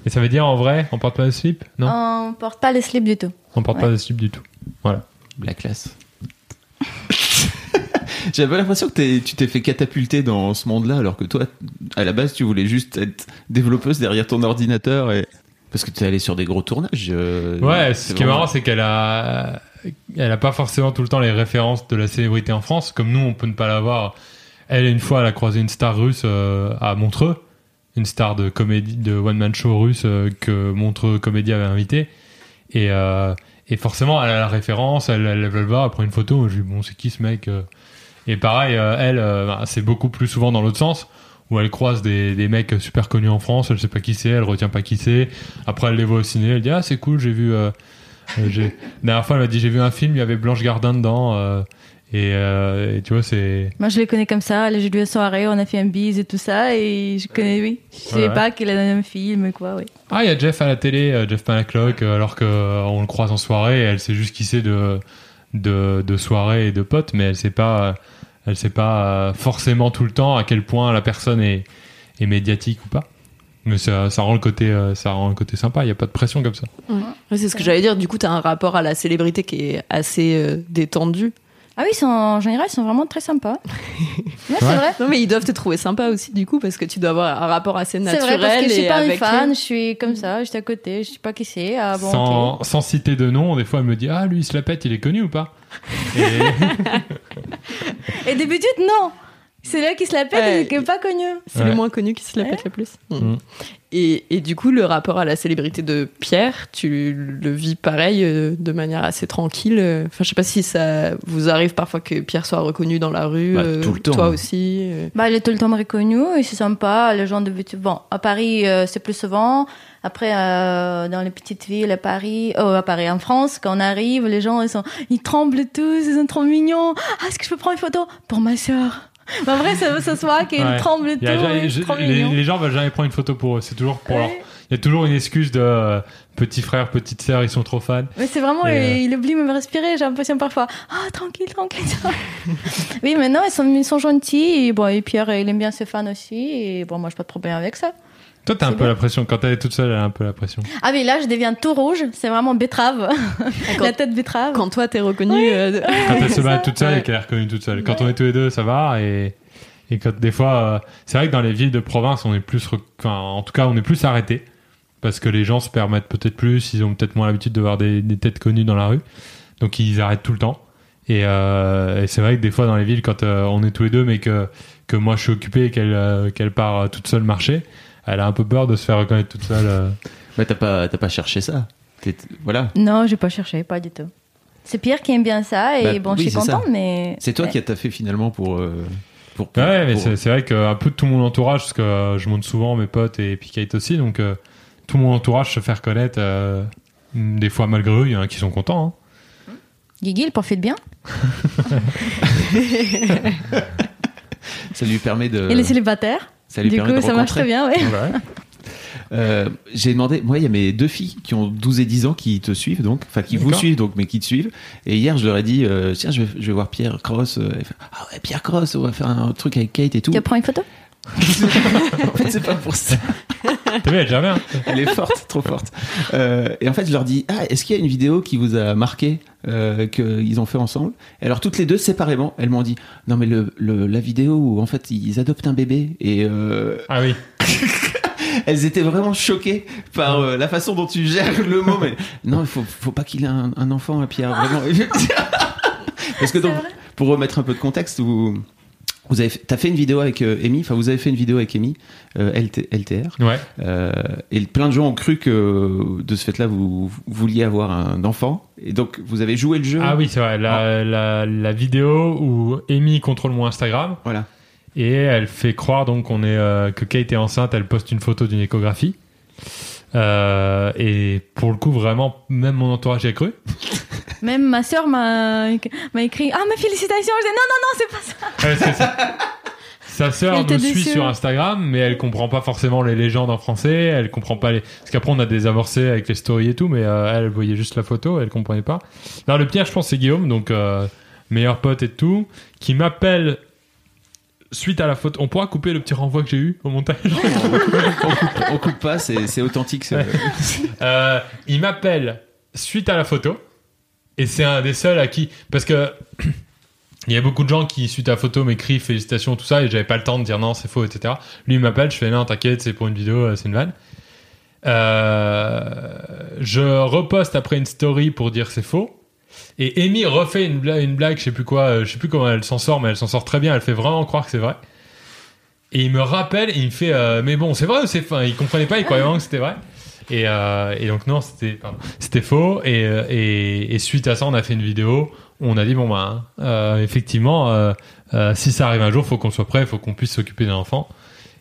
Et ça veut dire en vrai, on porte pas de slip Non, On porte pas les slips du tout. on porte pas de slip du tout. Voilà. La classe. J'avais l'impression que tu t'es fait catapulter dans ce monde-là, alors que toi, à la base, tu voulais juste être développeuse derrière ton ordinateur et parce que tu es allé sur des gros tournages. euh, Ouais, ce qui est marrant, c'est qu'elle a, elle a pas forcément tout le temps les références de la célébrité en France, comme nous, on peut ne pas l'avoir. Elle, une fois, elle a croisé une star russe euh, à Montreux, une star de comédie, de one man show russe euh, que Montreux Comédie avait invité, et et forcément, elle a la référence, elle, elle va le voir, elle prend une photo, je lui dis bon, c'est qui ce mec Et pareil, euh, elle, euh, bah, c'est beaucoup plus souvent dans l'autre sens où elle croise des, des mecs super connus en France, elle sait pas qui c'est, elle retient pas qui c'est. Après, elle les voit au ciné, elle dit ah c'est cool, j'ai vu. Euh. La dernière fois, elle m'a dit j'ai vu un film, il y avait Blanche Gardin dedans. euh, et, euh, et tu vois, c'est Moi, je les connais comme ça. J'ai lu une soirée, on a fait un bise et tout ça. Et je connais, oui. Je savais Ouais. pas qu'il a un film, quoi, oui. ah il y a Jeff à la télé, Jeff Panaclock, alors que euh, on le croise en soirée, et elle sait juste qui c'est de, de de soirée et de potes, mais elle sait pas, elle sait pas euh, forcément tout le temps à quel point la personne est est médiatique ou pas. Mais ça, ça rend le côté, euh, ça rend le côté sympa. Il y a pas de pression comme ça. Ouais, c'est ce que j'allais dire. Du coup, t'as un rapport à la célébrité qui est assez euh, détendu. Ah oui, sont, en général, ils sont vraiment très sympas. Ouais, c'est vrai. Non, mais ils doivent te trouver sympa aussi, du coup, parce que tu dois avoir un rapport assez C'est naturel. vrai, parce que je suis pas une fan, eux. je suis comme ça, j'étais à côté, je sais pas qui c'est. Ah bon, sans, sans citer de nom, des fois elle me dit ah lui il se la pète, il est connu ou pas? Et- Et d'habitude, non. C'est là qui se la pète Ouais. et qui est pas connu. C'est Ouais. le moins connu qui se la pète le plus. Mm. Et, et du coup, le rapport à la célébrité de Pierre, tu le vis pareil, euh, de manière assez tranquille. euh. Enfin, je sais pas si ça vous arrive parfois que Pierre soit reconnu dans la rue. Bah, euh, tout le temps. Toi aussi. euh. Bah, il est tout le temps reconnu et c'est sympa. Les gens de bon, à Paris, euh, c'est plus souvent. Après, euh, dans les petites villes, à Paris, oh, à Paris, en France, quand on arrive, les gens, ils sont, ils tremblent tous, ils sont trop mignons. Ah, est-ce que je peux prendre une photo? Pour ma sœur bah, En vrai, ça, ça se voit qu'ils Ouais. tremblent tous. Il jamais- je- les, les gens veulent jamais prendre une photo pour eux. C'est toujours pour leur. Ouais. Il y a toujours une excuse de euh, petit frère, petite sœur, ils sont trop fans. Mais c'est vraiment, Et, euh, il, il oublie même respirer, j'ai l'impression parfois. Ah, tranquille, tranquille. oui, maintenant, ils sont, ils sont gentils. Et, bon, et Pierre, il aime bien ses fans aussi. Et bon, moi, j'ai pas de problème avec ça. Toi, t'as un peu la pression. Quand elle est toute seule, elle a un peu la pression. Ah, mais là, je deviens tout rouge. C'est vraiment betterave. La tête betterave. Quand toi, t'es reconnu. Oui. euh, Quand elle se bat toute seule Ouais. et qu'elle est reconnue toute seule. Quand on est tous les deux, ça va. Et, et quand des fois, euh, c'est vrai que dans les villes de province, on est plus, rec- enfin, en tout cas, on est plus arrêté parce que les gens se permettent peut-être plus. Ils ont peut-être moins l'habitude de voir des, des têtes connues dans la rue, donc ils arrêtent tout le temps. Et, euh, et c'est vrai que des fois dans les villes, quand euh, on est tous les deux, mais que que moi je suis occupé et qu'elle euh, qu'elle part euh, toute seule marcher, elle a un peu peur de se faire reconnaître toute seule. euh. Bah, t'as pas, t'as pas cherché ça? Voilà. Non, j'ai pas cherché, pas du tout. C'est Pierre qui aime bien ça. Et Bah, bon, oui, je suis contente, mais. C'est toi Ouais. qui as taffé finalement pour. euh, pour, pour- Ouais, mais pour- c'est c'est vrai qu'un peu de tout mon entourage, parce que euh, je monte souvent mes potes et puis Kate aussi, donc euh, tout mon entourage se fait reconnaître, euh, mm, des fois malgré eux, il y en a qui sont contents. hein. Guigui, il profite bien. Ça lui permet de. Il est célibataire. Ça lui Du permet coup, de ça marche très bien, ouais. Euh, J'ai demandé, moi, il y a mes deux filles qui ont 12 et 10 ans qui te suivent, donc, enfin, qui vous suivent, donc, mais qui te suivent. Et hier, je leur ai dit, euh, tiens, je vais, je vais voir Pierre Cross. euh, ah ouais, Pierre Cross, on va faire un truc avec Kate et tout. Tu prends une photo? en fait, c'est pas pour ça. T'as vu, elle est jamais. hein. Elle est forte, trop forte. Euh, et en fait, je leur dis, ah, est-ce qu'il y a une vidéo qui vous a marqué, euh, qu'ils ont fait ensemble? Et alors, toutes les deux, séparément, elles m'ont dit, non, mais le, le- la vidéo où, en fait, ils adoptent un bébé et euh, Ah oui. elles étaient vraiment choquées par euh, la façon dont tu gères le mot. Mais non, il faut, faut pas qu'il ait un, un enfant, hein, Pierre, vraiment. Parce que donc, pour remettre un peu de contexte, vous, vous avez, fait- t'as fait une vidéo avec euh, Amy, enfin, vous avez fait une vidéo avec Amy, euh, LT- LTR. Ouais. Euh, et plein de gens ont cru que de ce fait-là, vous, vous vouliez avoir un enfant. Et donc, vous avez joué le jeu. Ah oui, c'est vrai. La, la, la vidéo où Amy contrôle mon Instagram Voilà. et elle fait croire donc qu'on est euh, que Kate est enceinte. Elle poste une photo d'une échographie. Euh, et pour le coup, vraiment, même mon entourage y a cru. Même ma sœur m'a m'a écrit Ah, mes félicitations. Je dis Non, non, non, c'est pas ça. Sa- sœur nous suit sur Instagram, mais elle comprend pas forcément les légendes en français. Elle comprend pas les. Parce qu'après on a des avancées avec les stories et tout, mais euh, elle voyait juste la photo, elle comprenait pas. Non, le pire, je pense, c'est Guillaume, donc euh, meilleur pote et tout, qui m'appelle suite à la photo. On pourra couper le petit renvoi que j'ai eu au montage. on, coupe, on coupe pas, c'est authentique. Euh, il m'appelle suite à la photo et c'est un des seuls à qui parce que il y a beaucoup de gens qui suite à la photo m'écrivent félicitations tout ça et j'avais pas le temps de dire non c'est faux etc lui il m'appelle je fais non t'inquiète c'est pour une vidéo euh, c'est une vanne Euh, je reposte après une story pour dire c'est faux et Amy refait une blague, je sais plus quoi euh, je sais plus comment elle s'en sort mais elle s'en sort très bien elle fait vraiment croire que c'est vrai et il me rappelle il me fait euh, mais bon c'est vrai ou c'est enfin il comprenait pas il croyait vraiment que c'était vrai et, euh, donc non, c'était faux. Et, et, suite à ça, on a fait une vidéo où on a dit bon bah effectivement, si ça arrive un jour, faut qu'on soit prêt, faut qu'on puisse s'occuper d'un enfant.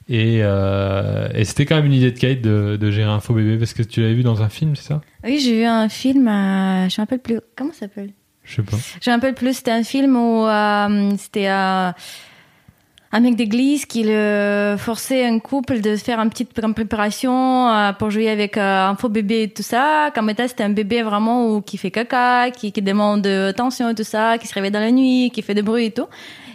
Et, euh, et c'était quand même une idée de Kate de, de gérer un faux bébé parce que tu l'avais vu dans un film, c'est ça? Oui, j'ai vu un film, euh, je rappelle plus. Comment ça s'appelle? Je sais pas. Je me rappelle plus, c'était un film où euh, c'était un mec d'église qui le forçait un couple de faire une petite pré- préparation pour jouer avec un faux bébé et tout ça. Comme état, c'était un bébé vraiment où, qui fait caca, qui, qui demande attention et tout ça, qui se réveille dans la nuit, qui fait des bruits et tout.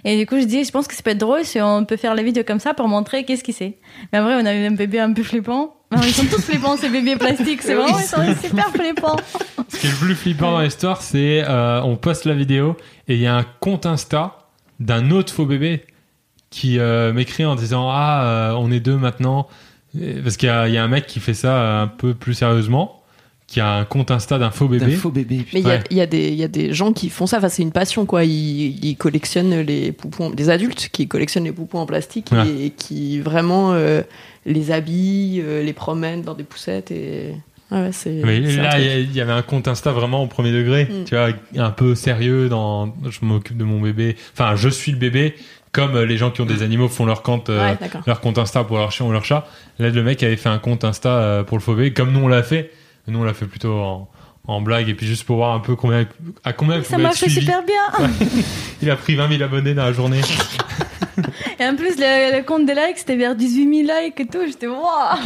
Et du coup, je dis, je pense que ça peut être drôle si on peut faire la vidéo comme ça pour montrer qu'est-ce qu'il c'est. Mais en vrai, on a eu un bébé un peu flippant. Non, ils sont tous flippants, ces bébés plastiques. C'est vraiment, ils sont super flippants. Ce qui est le plus flippant dans l'histoire, c'est euh, on poste la vidéo et il y a un compte Insta d'un autre faux bébé qui euh, m'écrit en disant ah euh, on est deux maintenant parce qu'il y, a- il y a un mec qui fait ça euh, un peu plus sérieusement qui a un compte Insta d'un faux bébé. faux bébé. Mais il y a- y, des- il y a des gens qui font ça, enfin, c'est une passion quoi. Ils, ils collectionnent les poupons, des adultes qui collectionnent les poupons en plastique Ouais. et qui vraiment euh, les habillent, euh, les promènent dans des poussettes et. Ouais, ouais, c'est. Mais c'est un là, il y avait un compte Insta vraiment au premier degré, Mm. tu vois, un peu sérieux dans je m'occupe de mon bébé. Enfin, je suis le bébé, comme euh, les gens qui ont des animaux font leur compte, euh, leur compte Insta pour leur chien ou leur chat. Là, le mec avait fait un compte Insta pour le faux bébé, comme nous on l'a fait. Nous, on l'a fait plutôt en, en blague et puis juste pour voir un peu combien, à combien il Ça marchait super bien. Il a pris 20 000 abonnés dans la journée. Et en plus, le, le compte des likes, c'était vers 18 000 likes et tout. J'étais, waouh!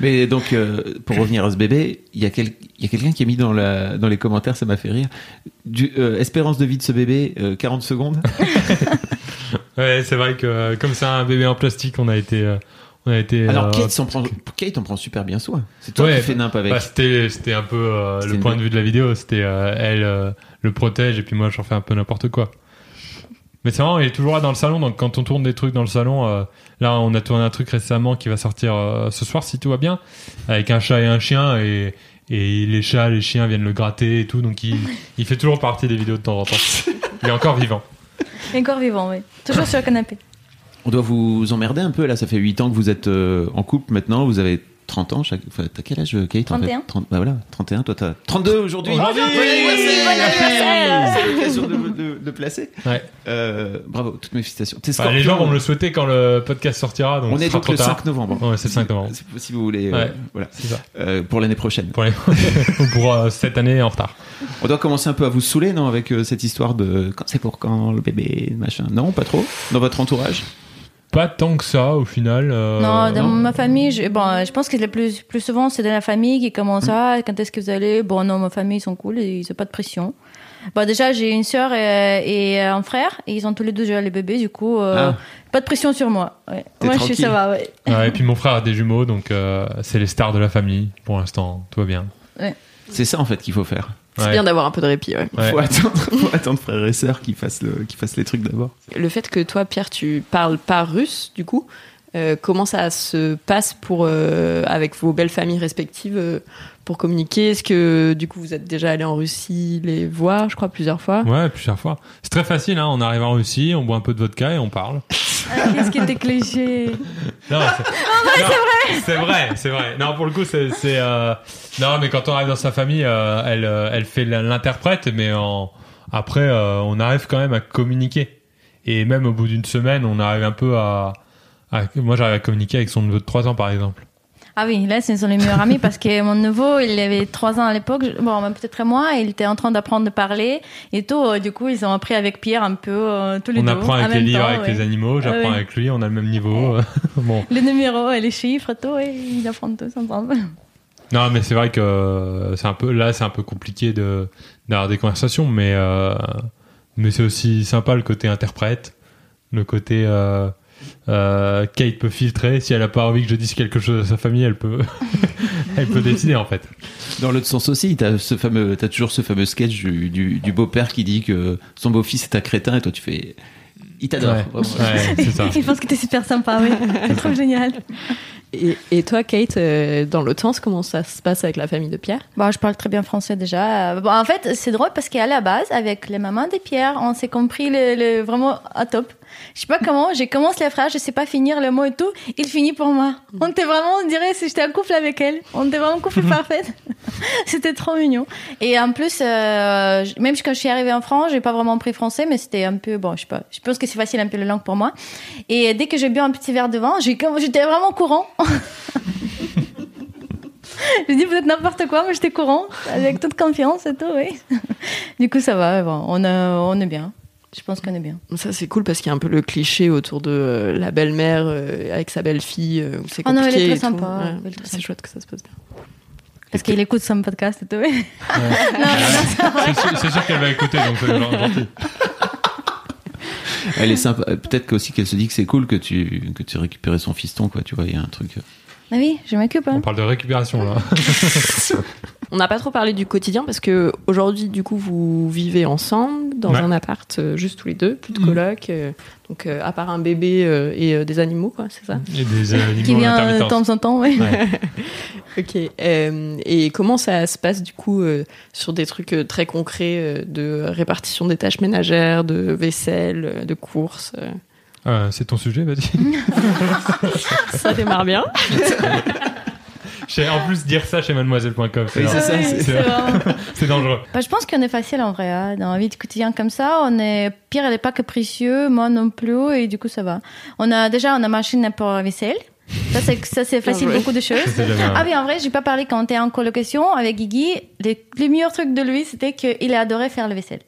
Mais donc, euh, pour revenir à ce bébé, il y a, quel- il y a quelqu'un qui a mis dans, la, dans les commentaires, ça m'a fait rire. Du, euh, espérance de vie de ce bébé, euh, 40 secondes. Ouais, c'est vrai que euh, comme c'est un bébé en plastique, on a été, euh, on a été. Alors, euh, Kate, s'en prend, Kate en prend super bien soin. C'est toi Ouais, qui fais nimp avec. Bah, c'était c'était un peu euh, le point de vue de la vidéo c'était euh, elle euh, le protège et puis moi j'en fais un peu n'importe quoi mais c'est vraiment il est toujours là dans le salon donc quand on tourne des trucs dans le salon euh, là on a tourné un truc récemment qui va sortir euh, ce soir si tout va bien avec un chat et un chien et et les chats les chiens viennent le gratter et tout donc il, il fait toujours partie des vidéos de temps en temps il est encore vivant Et encore vivant, oui. Toujours sur le canapé. On doit vous emmerder un peu là. Ça fait 8 ans que vous êtes euh, en couple maintenant. Vous avez 30 ans. Chaque... Enfin, t'as quel âge, Kate en fait 31. 30... Bah voilà, 31. Toi, t'as 32 aujourd'hui. Bon anniversaire C'est l'occasion de, de, de placer. ouais. Euh, bravo, toutes mes félicitations. Bah, les gens vont me le souhaiter quand le podcast sortira donc On est donc le tard 5 novembre. Ouais, c'est le 5 novembre. Si, si vous voulez, euh, Ouais. voilà. c'est ça Euh, pour l'année prochaine. pour, les... pour euh, cette année en retard On doit commencer un peu à vous saouler, non, avec euh, cette histoire de quand c'est pour quand le bébé, machin. Non, pas trop. Dans votre entourage. Pas tant que ça au final. euh, non, dans non. ma famille, je, bon, je pense que le plus, plus souvent, c'est dans la famille qui commence à quand est-ce que vous allez? Bon, non, ma famille, ils sont cool, ils n'ont pas de pression. Bon, déjà, j'ai une sœur et, et un frère, et ils ont tous les deux déjà les bébés, du coup, euh, Ah. pas de pression sur moi. Ouais. Moi, je suis ça va, ouais. Ouais, et puis mon frère a des jumeaux, donc euh, c'est les stars de la famille. Pour l'instant, tout va bien. C'est ça en fait qu'il faut faire. C'est Ouais. bien d'avoir un peu de répit. ouais. Ouais. Faut, attendre, faut attendre frères et sœurs qui fassent, le, qui fassent les trucs d'abord. Le fait que toi, Pierre, tu parles pas russe, du coup, euh, comment ça se passe pour euh, avec vos belles familles respectives euh, pour communiquer? Est-ce que du coup vous êtes déjà allé en Russie les voir, je crois, plusieurs fois? Ouais, plusieurs fois. C'est très facile, hein. on arrive en Russie, on boit un peu de vodka et on parle. Ah, Qu'est-ce qui était cliché? Non, c'est vrai, c'est vrai, c'est vrai. Non, pour le coup, c'est, euh, non, mais quand on arrive dans sa famille, euh, elle, euh, elle fait l'interprète, mais en, après, euh, on arrive quand même à communiquer. Et même au bout d'une semaine, on arrive un peu à, à- moi, j'arrive à communiquer avec son neveu de 3 ans, par exemple. Ah oui, là, ce sont les meilleurs amis parce que mon neveu, il avait trois ans à l'époque, bon, même peut-être moi, et il était en train d'apprendre à parler et tout. euh, Du coup, ils ont appris avec Pierre un peu euh, tous les On deux. apprend en avec les livres, avec ouais. les animaux, j'apprends Ah avec lui, on a le même niveau. bon. Les numéros et les chiffres, tout, et ils apprennent tous ensemble. Non, mais c'est vrai que euh, c'est un peu là, c'est un peu compliqué de d'avoir des conversations, mais euh, mais c'est aussi sympa le côté interprète, le côté euh, Kate peut filtrer. Si elle a pas envie que je dise quelque chose à sa famille, elle peut elle peut décider en fait. Dans l'autre sens aussi, t'as ce fameux, t'as toujours ce fameux sketch du, du, du beau-père qui dit que son beau-fils est un crétin et toi tu fais, il t'adore. Ouais, vraiment. Ouais, c'est ça. Il pense que t'es super sympa, oui. C'est trop génial. Et, et toi, Kate, euh, dans l'autre sens, comment ça se passe avec la famille de Pierre? Bon, je parle très bien français déjà. Euh, Bon, en fait, c'est drôle parce qu'à la base, avec les mamans des Pierre, on s'est compris le, le- vraiment à top. Je sais pas comment, j'ai commencé la phrase, je sais pas finir le mot et tout, il finit pour moi. On était vraiment, on dirait si j'étais en couple avec elle. On était vraiment couple parfait. c'était trop mignon. Et en plus, euh, je- même quand je suis arrivée en France, j'ai pas vraiment pris français, mais c'était un peu, bon, je sais pas, je pense que c'est facile un peu la langue pour moi. Et dès que j'ai bu un petit verre de vin, j'étais vraiment courant. J'ai dit peut-être n'importe quoi, mais j'étais courant, avec toute confiance et tout, oui. Du coup, ça va, bon, on, a- on est bien. Je pense qu'on est bien. Ça, c'est cool parce qu'il y a un peu le cliché autour de euh, la belle-mère euh, avec sa belle-fille, euh, où c'est Ah non, elle est très sympa, Ouais, c'est sympa. chouette que ça se passe bien. Parce qu'il écoute son podcast et tout, oui. non, non, non, C'est sûr, c'est sûr qu'elle va écouter, donc c'est gentil. Elle est sympa. Peut-être aussi qu'elle se dit que c'est cool que tu, que tu récupères son fiston, quoi. Tu vois, il y a un truc. Ah oui, je m'occupe. On Hein. parle de récupération là. On n'a pas trop parlé du quotidien parce que aujourd'hui, du coup, vous vivez ensemble dans Ouais. un appart, euh, juste tous les deux, plus de Mhm. coloc. euh, donc, euh, à part un bébé euh, et euh, des animaux, quoi, c'est ça? Et des animaux Qui vient de temps en temps, oui. Ouais. Ok. euh, et comment ça se passe du coup euh, sur des trucs euh, très concrets euh, de répartition des tâches ménagères, de vaisselle, de courses euh? Euh, c'est ton sujet, vas-y. Ça démarre bien. Chez- en plus, dire ça chez mademoiselle.com, c'est Oui, c'est dangereux. Bah, je pense qu'on est facile en vrai. hein. Dans la vie du quotidien comme ça, on est Pierre, elle est pas capricieux, moi non plus, et du coup ça va. On a déjà on a machine pour la vaisselle. Ça c'est ça c'est facile joué. beaucoup de choses. Ah oui, en vrai, j'ai pas parlé quand on était en colocation avec Guigui. Les, les meilleurs trucs de lui, c'était qu'il adorait faire la vaisselle.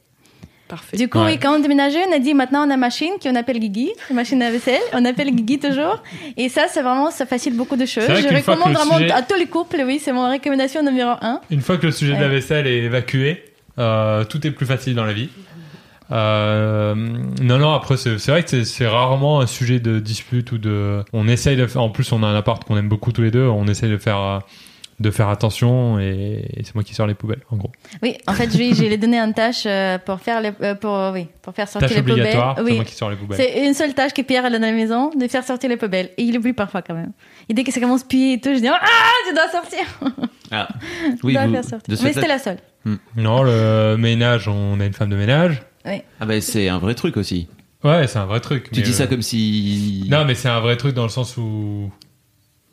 Parfait. Du coup, Ouais. oui, quand on déménageait, on a dit maintenant on a machine qu'on appelle Guigui, machine à vaisselle. On appelle Guigui toujours. Et ça, c'est vraiment, ça facilite beaucoup de choses. Vrai Je recommande vraiment sujet- à tous les couples, oui, c'est mon recommandation numéro un. Une fois que le sujet de la vaisselle est évacué, euh, tout est plus facile dans la vie. Euh, non, non, après, c'est c'est vrai que c'est- c'est rarement un sujet de dispute ou de. On essaye de faire. En plus, on a un appart qu'on aime beaucoup tous les deux. On essaye de faire, euh, de faire attention et, et c'est moi qui sors les poubelles, en gros. Oui, en fait, je, lui donné une tâche euh, pour faire les, euh, pour, oui, pour faire sortir Tâche les poubelles. obligatoire, c'est moi qui sors les poubelles. C'est une seule tâche que Pierre a dans la maison, de faire sortir les poubelles. Et il oublie parfois quand même. Et dès que ça commence à puer et tout, je dis Ah, tu dois sortir Ah. Tu Oui, dois vous- faire sortir. Mais c'était la seule. Non, le ménage, on a une femme de ménage. Ah bah c'est un vrai truc aussi. Ouais, c'est un vrai truc. Tu dis ça euh, comme si. Non, mais c'est un vrai truc dans le sens où.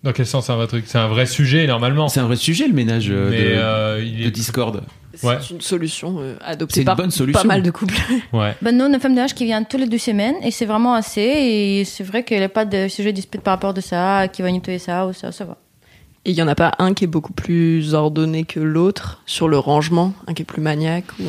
Dans quel sens c'est un vrai truc C'est un vrai sujet normalement. C'est un vrai sujet le ménage euh, mais de, euh, il de est Discord. C'est Ouais. une solution euh, C'est adoptée une par bonne solution. pas mal de couples. ouais. Ben, nous, on a une femme de ménage qui vient tous les deux semaines et c'est vraiment assez. Et c'est vrai qu'il n'y a pas de sujet de dispute par rapport de ça, qui va nettoyer ça ou ça, ça va. Et il y en a pas un qui est beaucoup plus ordonné que l'autre sur le rangement, un qui est plus maniaque ou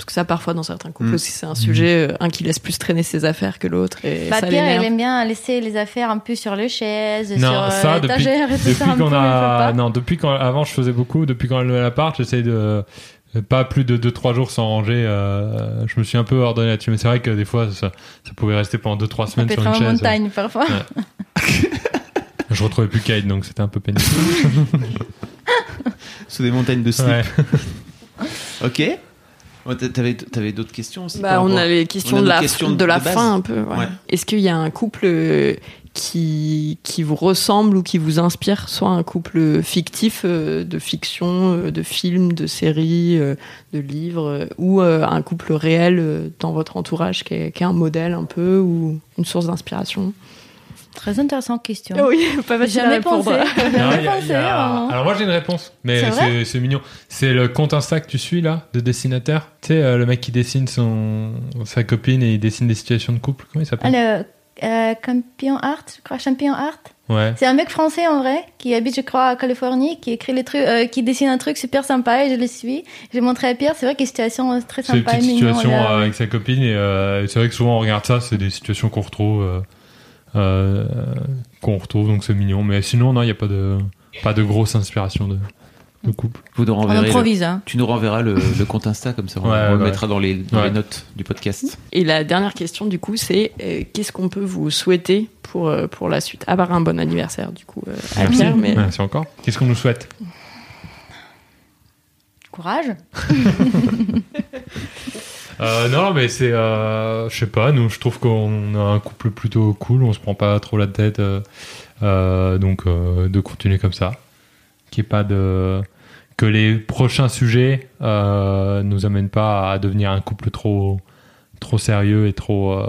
parce que ça parfois dans certains couples Mm. aussi c'est un sujet euh, un qui laisse plus traîner ses affaires que l'autre et Bah, ça Pierre, l'énerve. elle aime bien laisser les affaires un peu sur les chaises, Non, sur euh, ça depuis, l'étagère et tout depuis ça. qu'on il a non depuis quand avant je faisais beaucoup depuis quand elle l'appart j'essaye de euh, pas plus de 2-3 jours sans ranger euh, je me suis un peu ordonné là-dessus mais c'est vrai que des fois ça, ça pouvait rester pendant 2-3 Ça semaines peut sur une en chaise montagne parfois. je retrouvais plus Kate donc c'était un peu pénible Sous des montagnes de slip. Ouais. Ok. Ouais, t'a- T'avais t'avais d'autres questions aussi Bah, on a les questions a de la, questions de la de fin un peu. ouais. Ouais. Est-ce qu'il y a un couple euh, qui, qui vous ressemble ou qui vous inspire, soit un couple fictif euh, de fiction, euh, de films, de séries, euh, de livres, euh, ou euh, un couple réel euh, dans votre entourage qui est, qui est un modèle un peu ou une source d'inspiration? Très intéressante question. Oui, pas facile à Jamais répondre. pensé. Non, Jamais il y a- pensé. il y a- vraiment. Alors moi j'ai une réponse, mais C'est mignon. C'est le compte Insta que tu suis là, de dessinateur. Tu sais, euh, le mec qui dessine son sa copine et il dessine des situations de couple. Comment il Ah, s'appelle le euh, Campion Art, je crois, Champion Art. Ouais. C'est un mec français en vrai, qui habite, je crois, à Californie, qui écrit les trucs, euh, qui dessine un truc super sympa et je le suis. J'ai montré à Pierre, c'est vrai qu'il y a une situation euh, très C'est une sympa et petite mignon. situation avec sa copine et euh, c'est vrai que souvent on regarde ça, c'est des situations qu'on retrouve, qu'on retrouve donc c'est mignon. Mais sinon non, il n'y a pas de pas de grosse inspiration de, de couple. Vous nous On renverrez le- improvise, hein. Tu nous renverras le, le compte Insta comme ça, on, Ouais, on le ouais. mettra dans, les, dans Ouais. les notes du podcast. Et la dernière question, du coup, c'est euh, qu'est-ce qu'on peut vous souhaiter pour, euh, pour la suite? À part un bon anniversaire, du coup, euh, à Merci. Pierre, mais Merci encore. Qu'est-ce qu'on nous souhaite? Courage. Euh, non, mais c'est, euh, je sais pas, nous, je trouve qu'on a un couple plutôt cool, on se prend pas trop la tête, euh, euh, donc de continuer comme ça, qu'il pas de, que les prochains sujets nous amènent pas à devenir un couple trop, trop sérieux et trop.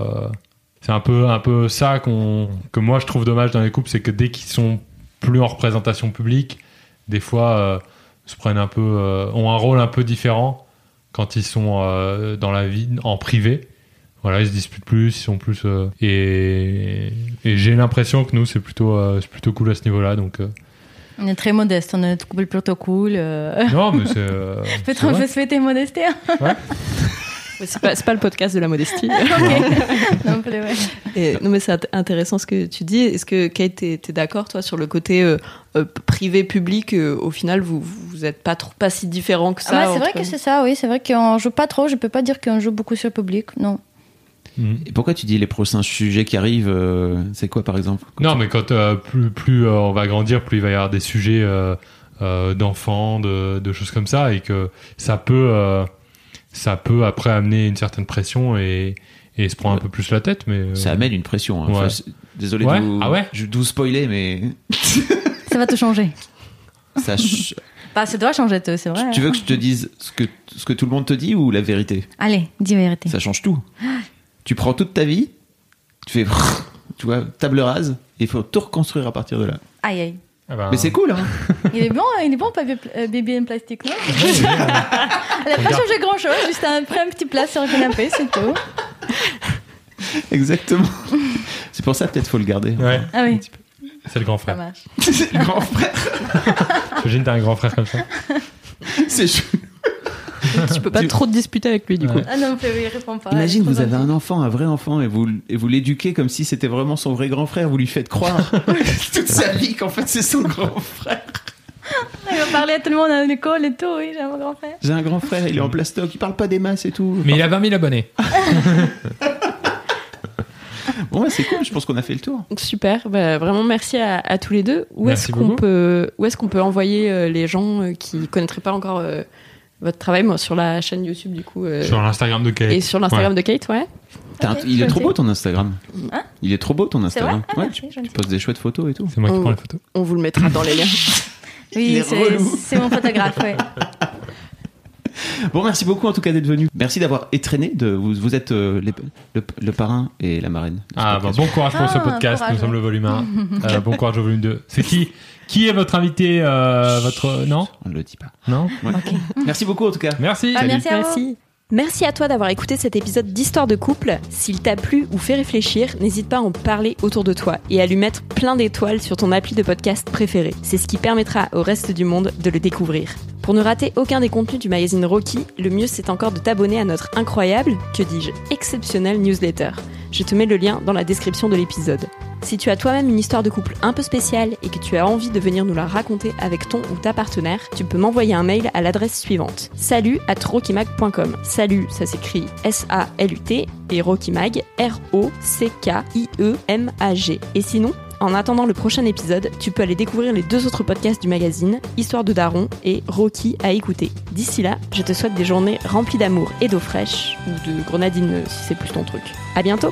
c'est un peu, un peu ça qu'on, que moi je trouve dommage dans les couples, c'est que dès qu'ils sont plus en représentation publique, des fois se prennent un peu, ont un rôle un peu différent quand ils sont euh, dans la vie en privé. Voilà, ils se disputent plus, ils sont plus euh, et, et j'ai l'impression que nous c'est plutôt euh, c'est plutôt cool à ce niveau-là. Donc On est très modeste, on est plutôt cool. non, mais c'est Peut-être on peut souhaiter modesté. hein. c'est pas, le podcast de la modestie. non plus, ouais. Et- non, mais c'est int- intéressant ce que tu dis. Est-ce que Kate, t'es t'es d'accord, toi, sur le côté euh, euh, privé-public euh, Au final, vous vous êtes pas trop, pas si différents que ça. Ouais, c'est vrai que c'est ça, oui. C'est vrai qu'on joue pas trop. Je peux pas dire qu'on joue beaucoup sur le public, non. Mhm. Et pourquoi tu dis les prochains sujets qui arrivent euh, C'est quoi par exemple Non, mais quand euh, plus plus euh, on va grandir, plus il va y avoir des sujets euh, euh, d'enfants, de, de choses comme ça, et que ça peut euh, ça peut après amener une certaine pression et, et se prendre un peu plus la tête, mais euh, Ça amène une pression. hein. Ouais. Enfin, c'est- désolé Ouais de vous, Ah ouais je- de vous spoiler, mais Ça va te changer. Ça ch- Bah, ça doit changer c'est vrai. Tu veux que je te dise ce que, ce que tout le monde te dit ou la vérité? Allez, dis la vérité. Ça change tout. Tu prends toute ta vie, tu fais, tu vois, table rase, et il faut tout reconstruire à partir de là. Aïe, aïe. Ah bah, Mais c'est cool, hein Il est bon, il est bon, papier, euh, bébé en plastique, non Elle a pas changé grand chose, juste un, un petit plat sur le canapé, c'est tout. Exactement. C'est pour ça peut-être faut le garder. Ouais, Ah oui, c'est le grand ça frère. marche. C'est le grand frère. J'imagine t'as un grand frère comme ça. C'est chou. Tu peux pas Tu- trop te disputer avec lui, du coup. Ah non, il répond pas. Imagine, vous avez un enfant, un vrai enfant, et vous, et vous l'éduquez comme si c'était vraiment son vrai grand frère. Vous lui faites croire toute sa vie qu'en fait c'est son grand frère. Il va parler à tout le monde à l'école et tout, oui, j'ai un grand frère. J'ai un grand frère, il est en plastoc, il parle pas des masses et tout. Mais il a 20 000 abonnés. Bon, ouais, c'est cool, je pense qu'on a fait le tour. Super, bah, vraiment merci à, à tous les deux. Où Merci est-ce qu'on beaucoup. peut, où est-ce qu'on peut envoyer euh, les gens euh, qui connaîtraient pas encore euh, votre travail, moi sur la chaîne YouTube du coup, euh, Sur l'Instagram de Kate. et sur l'Instagram de Kate, ouais. Ok, il est trop beau ton Instagram. Hein il est trop beau ton Instagram. vrai Ah, ouais, merci, tu, tu poses des chouettes photos et tout. C'est moi qui prends les photos. On vous le mettra dans les liens. Oui, est c'est mon photographe, ouais. Bon, merci beaucoup en tout cas d'être venu. Merci d'avoir étraîné. De, vous, vous êtes euh, les- le, le parrain et la marraine. Ah, bah, bon courage pour ce Ah, podcast. courage, Nous sommes le volume 1. Euh, bon courage au volume 2. C'est qui? Qui est votre invité euh, votre... Non On ne le dit pas. Non Ouais. Merci beaucoup en tout cas. Merci. Ah, merci à vous. Merci. Merci à toi d'avoir écouté cet épisode d'Histoire de couple. S'il t'a plu ou fait réfléchir, n'hésite pas à en parler autour de toi et à lui mettre plein d'étoiles sur ton appli de podcast préféré. C'est ce qui permettra au reste du monde de le découvrir. Pour ne rater aucun des contenus du magazine Rocky, le mieux c'est encore de t'abonner à notre incroyable, que dis-je, exceptionnel newsletter. Je te mets le lien dans la description de l'épisode. Si tu as toi-même une histoire de couple un peu spéciale et que tu as envie de venir nous la raconter avec ton ou ta partenaire, tu peux m'envoyer un mail à l'adresse suivante salut at rockymag.com. Salut, ça s'écrit S-A-L-U-T et Rockymag R-O-C-K-I-E-M-A-G. Et sinon, en attendant le prochain épisode, tu peux aller découvrir les deux autres podcasts du magazine, Histoire de Daron et Rocky à écouter. D'ici là, je te souhaite des journées remplies d'amour et d'eau fraîche, ou de grenadine si c'est plus ton truc. À bientôt!